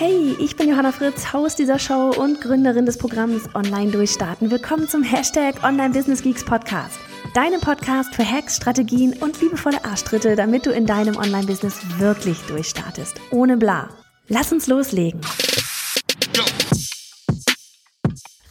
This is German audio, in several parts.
Hey, ich bin Johanna Fritz, Haus dieser Show und Gründerin des Programms Online Durchstarten. Willkommen zum Hashtag Online Business Geeks Podcast. Deinem Podcast für Hacks, Strategien und liebevolle Arschtritte, damit du in deinem Online-Business wirklich durchstartest. Ohne bla. Lass uns loslegen.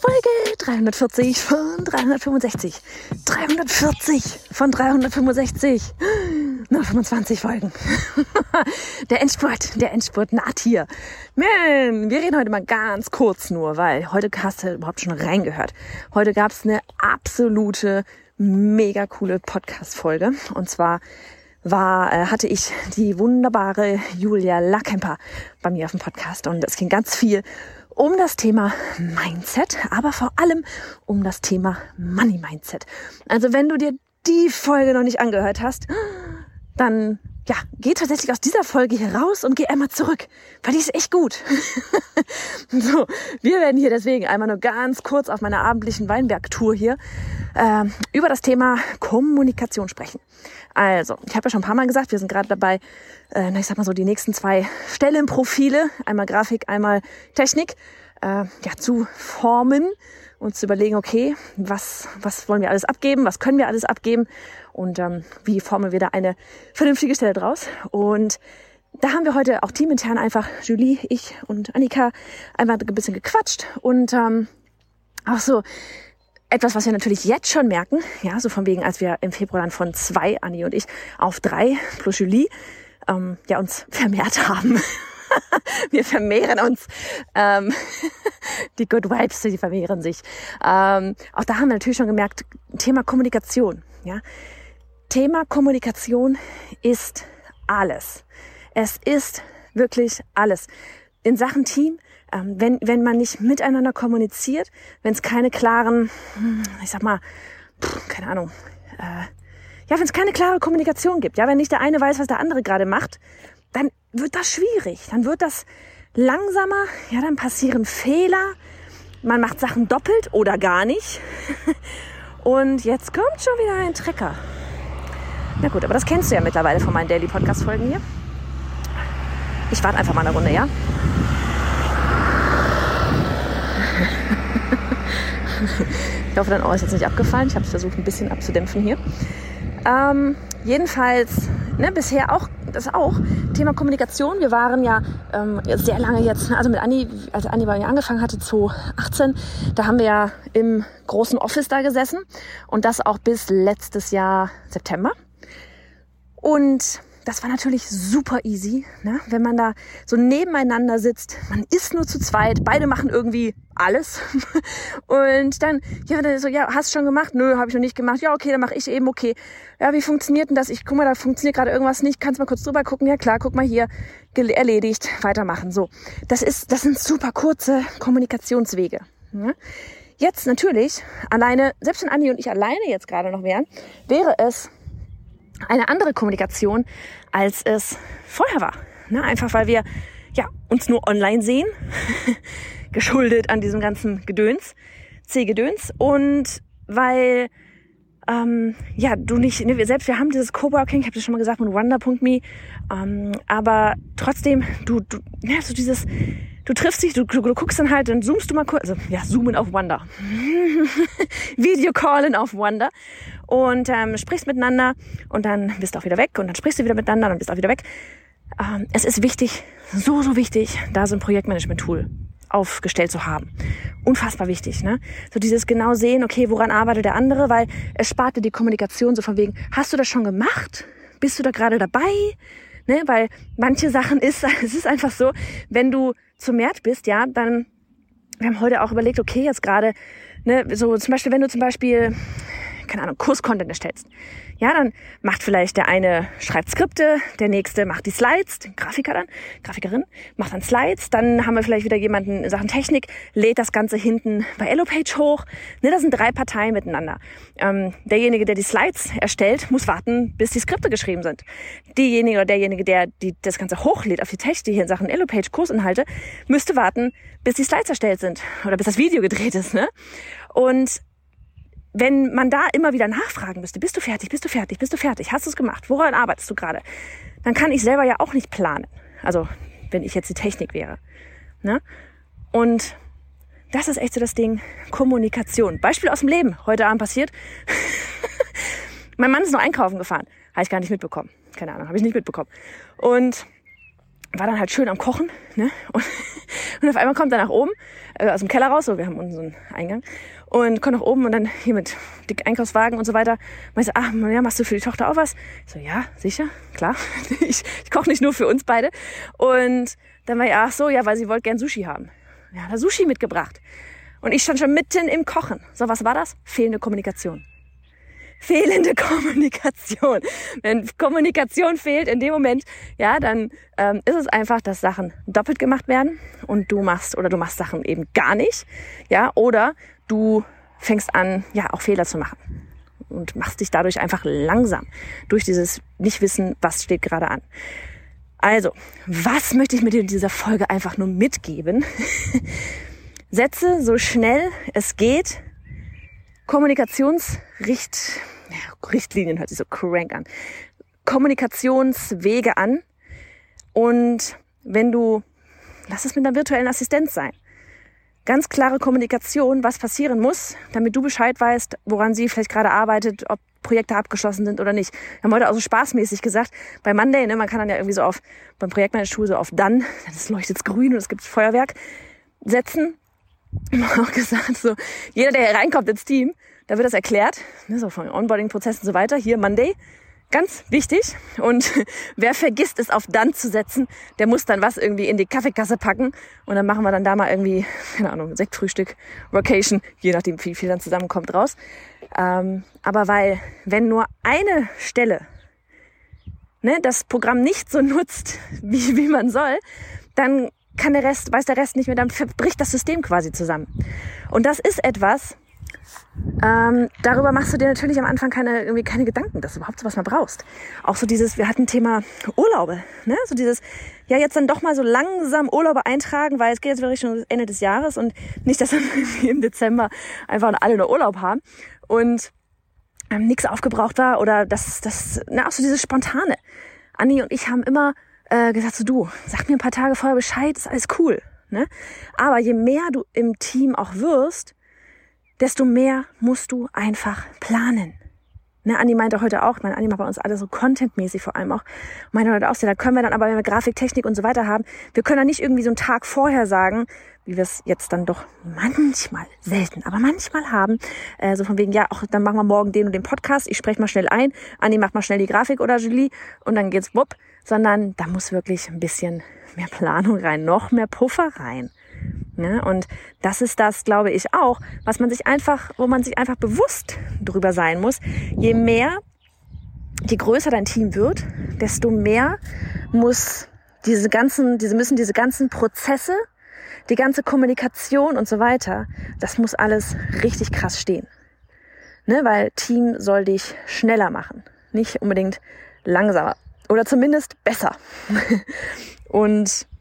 Folge 340 von 365. 340 von 365. Noch 25 Folgen. der Endspurt, der Endspurt naht hier. Man, wir reden heute mal ganz kurz nur, weil heute hast du überhaupt schon reingehört. Heute gab es eine absolute, mega coole Podcast-Folge. Und zwar war, äh, hatte ich die wunderbare Julia Lackemper bei mir auf dem Podcast. Und es ging ganz viel um das Thema Mindset, aber vor allem um das Thema Money Mindset. Also wenn du dir die Folge noch nicht angehört hast, dann ja, geh tatsächlich aus dieser Folge hier raus und geh einmal zurück, weil die ist echt gut. so, wir werden hier deswegen einmal nur ganz kurz auf meiner abendlichen Weinbergtour hier äh, über das Thema Kommunikation sprechen. Also, ich habe ja schon ein paar Mal gesagt, wir sind gerade dabei, äh, ich sag mal so die nächsten zwei Stellenprofile, einmal Grafik, einmal Technik, äh, ja, zu formen und zu überlegen, okay, was, was wollen wir alles abgeben, was können wir alles abgeben und ähm, wie formen wir da eine vernünftige Stelle draus. Und da haben wir heute auch teamintern einfach Julie, ich und Annika einmal ein bisschen gequatscht und ähm, auch so etwas, was wir natürlich jetzt schon merken, ja, so von wegen, als wir im Februar dann von zwei, Anni und ich, auf drei plus Julie, ähm, ja, uns vermehrt haben. wir vermehren uns. Ähm, die Good Vibes, die vermehren sich. Ähm, auch da haben wir natürlich schon gemerkt, Thema Kommunikation. Ja? Thema Kommunikation ist alles. Es ist wirklich alles. In Sachen Team, ähm, wenn, wenn man nicht miteinander kommuniziert, wenn es keine klaren, ich sag mal, pff, keine Ahnung, äh, ja, wenn es keine klare Kommunikation gibt, ja, wenn nicht der eine weiß, was der andere gerade macht, dann wird das schwierig. Dann wird das langsamer, ja, dann passieren Fehler, man macht Sachen doppelt oder gar nicht. Und jetzt kommt schon wieder ein Trecker. Na gut, aber das kennst du ja mittlerweile von meinen Daily Podcast Folgen hier. Ich warte einfach mal eine Runde, ja? ich hoffe, dein Ohr ist jetzt nicht abgefallen. Ich habe es versucht, ein bisschen abzudämpfen hier. Ähm, jedenfalls, ne, bisher auch das auch. Thema Kommunikation. Wir waren ja ähm, sehr lange jetzt, also mit Anni, als Anni bei mir angefangen hatte, 2018, da haben wir ja im großen Office da gesessen und das auch bis letztes Jahr September. Und das war natürlich super easy, ne? wenn man da so nebeneinander sitzt. Man ist nur zu zweit, beide machen irgendwie alles. Und dann, ja, dann so, ja, hast du schon gemacht? Nö, habe ich noch nicht gemacht. Ja, okay, dann mache ich eben, okay. Ja, wie funktioniert denn das? Ich guck mal, da funktioniert gerade irgendwas nicht. Kannst mal kurz drüber gucken? Ja, klar, guck mal hier, erledigt, weitermachen. So, das ist, das sind super kurze Kommunikationswege. Ne? Jetzt natürlich, alleine, selbst wenn Andi und ich alleine jetzt gerade noch wären, wäre es eine andere Kommunikation, als es vorher war. Ne? Einfach weil wir ja, uns nur online sehen, geschuldet an diesem ganzen Gedöns, C-Gedöns und weil ähm, ja, du nicht, ne, wir selbst, wir haben dieses Coworking, ich habe das schon mal gesagt mit Wonder.me, ähm, aber trotzdem, du, du, ja, so dieses, du triffst dich, du, du, du guckst dann halt, dann zoomst du mal kurz, also ja, zoomen auf Wonder, Video callen auf Wonder und ähm, sprichst miteinander und dann bist du auch wieder weg und dann sprichst du wieder miteinander und bist auch wieder weg. Ähm, es ist wichtig, so, so wichtig, da so ein Projektmanagement-Tool aufgestellt zu haben. Unfassbar wichtig, ne? So dieses genau sehen, okay, woran arbeitet der andere, weil es spart dir die Kommunikation so von wegen, hast du das schon gemacht? Bist du da gerade dabei? Ne? Weil manche Sachen ist, es ist einfach so, wenn du zu Mert bist, ja, dann, wir haben heute auch überlegt, okay, jetzt gerade, ne, so zum Beispiel, wenn du zum Beispiel keine Ahnung, Kurscontent erstellst. Ja, dann macht vielleicht der eine schreibt Skripte, der nächste macht die Slides, den Grafiker dann, Grafikerin, macht dann Slides, dann haben wir vielleicht wieder jemanden in Sachen Technik, lädt das Ganze hinten bei Elopage hoch. Ne, das sind drei Parteien miteinander. Ähm, derjenige, der die Slides erstellt, muss warten, bis die Skripte geschrieben sind. Diejenige oder derjenige, der die, das Ganze hochlädt auf die Tech, die hier in Sachen Elopage Kursinhalte, müsste warten, bis die Slides erstellt sind oder bis das Video gedreht ist. Ne? Und wenn man da immer wieder nachfragen müsste, bist du fertig, bist du fertig, bist du fertig, hast du es gemacht, woran arbeitest du gerade, dann kann ich selber ja auch nicht planen. Also wenn ich jetzt die Technik wäre. Ne? Und das ist echt so das Ding, Kommunikation. Beispiel aus dem Leben, heute Abend passiert. mein Mann ist noch einkaufen gefahren. Habe ich gar nicht mitbekommen. Keine Ahnung, habe ich nicht mitbekommen. Und war dann halt schön am Kochen. Ne? Und, und auf einmal kommt er nach oben, äh, aus dem Keller raus, so wir haben einen Eingang, und kommt nach oben und dann hier mit dick Einkaufswagen und so weiter. Meinte, ach, ja, machst du für die Tochter auch was? Ich so, ja, sicher, klar. Ich, ich koche nicht nur für uns beide. Und dann war ich, ach so, ja, weil sie wollte gern Sushi haben. Ja, er Sushi mitgebracht. Und ich stand schon mitten im Kochen. So, was war das? Fehlende Kommunikation fehlende Kommunikation. Wenn Kommunikation fehlt in dem Moment, ja, dann ähm, ist es einfach, dass Sachen doppelt gemacht werden und du machst oder du machst Sachen eben gar nicht, ja, oder du fängst an, ja, auch Fehler zu machen und machst dich dadurch einfach langsam durch dieses Nichtwissen, was steht gerade an. Also, was möchte ich mit dir in dieser Folge einfach nur mitgeben? Setze so schnell es geht Kommunikationsricht ja, Richtlinien hört sich so crank an. Kommunikationswege an. Und wenn du, lass es mit einer virtuellen Assistenz sein. Ganz klare Kommunikation, was passieren muss, damit du Bescheid weißt, woran sie vielleicht gerade arbeitet, ob Projekte abgeschlossen sind oder nicht. Wir haben heute auch so spaßmäßig gesagt, bei Monday, ne, man kann dann ja irgendwie so auf, beim Projekt meiner Schule so auf dann, das leuchtet grün und es gibt Feuerwerk, setzen. Haben auch gesagt, so, jeder, der hier reinkommt ins Team, da wird das erklärt, ne, so von Onboarding-Prozessen und so weiter. Hier Monday, ganz wichtig. Und wer vergisst es auf dann zu setzen, der muss dann was irgendwie in die Kaffeekasse packen. Und dann machen wir dann da mal irgendwie, keine Ahnung, Sektfrühstück, Vacation, je nachdem, wie viel dann zusammenkommt raus. Ähm, aber weil, wenn nur eine Stelle ne, das Programm nicht so nutzt, wie, wie man soll, dann kann der Rest, weiß der Rest nicht mehr, dann bricht das System quasi zusammen. Und das ist etwas, ähm, darüber machst du dir natürlich am Anfang keine, irgendwie keine Gedanken, dass du überhaupt so was mal brauchst. Auch so dieses, wir hatten Thema Urlaube, ne? So dieses, ja, jetzt dann doch mal so langsam Urlaube eintragen, weil es geht jetzt wieder Richtung Ende des Jahres und nicht, dass dann im Dezember einfach alle nur Urlaub haben und ähm, nichts aufgebraucht war oder das, das, ne, auch so dieses Spontane. Anni und ich haben immer äh, gesagt, so du, sag mir ein paar Tage vorher Bescheid, ist alles cool. Ne? Aber je mehr du im Team auch wirst, desto mehr musst du einfach planen. Ne, Andi meinte heute auch, mein Andi macht bei uns alles so contentmäßig vor allem auch. Meine heute auch, da können wir dann aber, wenn wir Grafik, Technik und so weiter haben, wir können dann nicht irgendwie so einen Tag vorher sagen, wie wir es jetzt dann doch manchmal, selten, aber manchmal haben, äh, so von wegen, ja, auch dann machen wir morgen den und den Podcast, ich spreche mal schnell ein, Andi macht mal schnell die Grafik oder Julie und dann geht's wupp, sondern da muss wirklich ein bisschen mehr Planung rein, noch mehr Puffer rein. Ne? Und das ist das, glaube ich, auch, was man sich einfach, wo man sich einfach bewusst drüber sein muss. Je mehr, je größer dein Team wird, desto mehr muss diese ganzen, diese müssen diese ganzen Prozesse, die ganze Kommunikation und so weiter, das muss alles richtig krass stehen. Ne? Weil Team soll dich schneller machen, nicht unbedingt langsamer oder zumindest besser. und ja,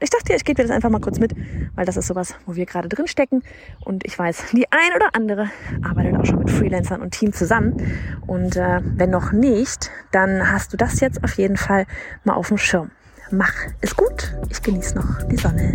ich dachte, ich gebe dir das einfach mal kurz mit, weil das ist sowas, wo wir gerade drin stecken. Und ich weiß, die ein oder andere arbeitet auch schon mit Freelancern und Team zusammen. Und äh, wenn noch nicht, dann hast du das jetzt auf jeden Fall mal auf dem Schirm. Mach es gut. Ich genieße noch die Sonne.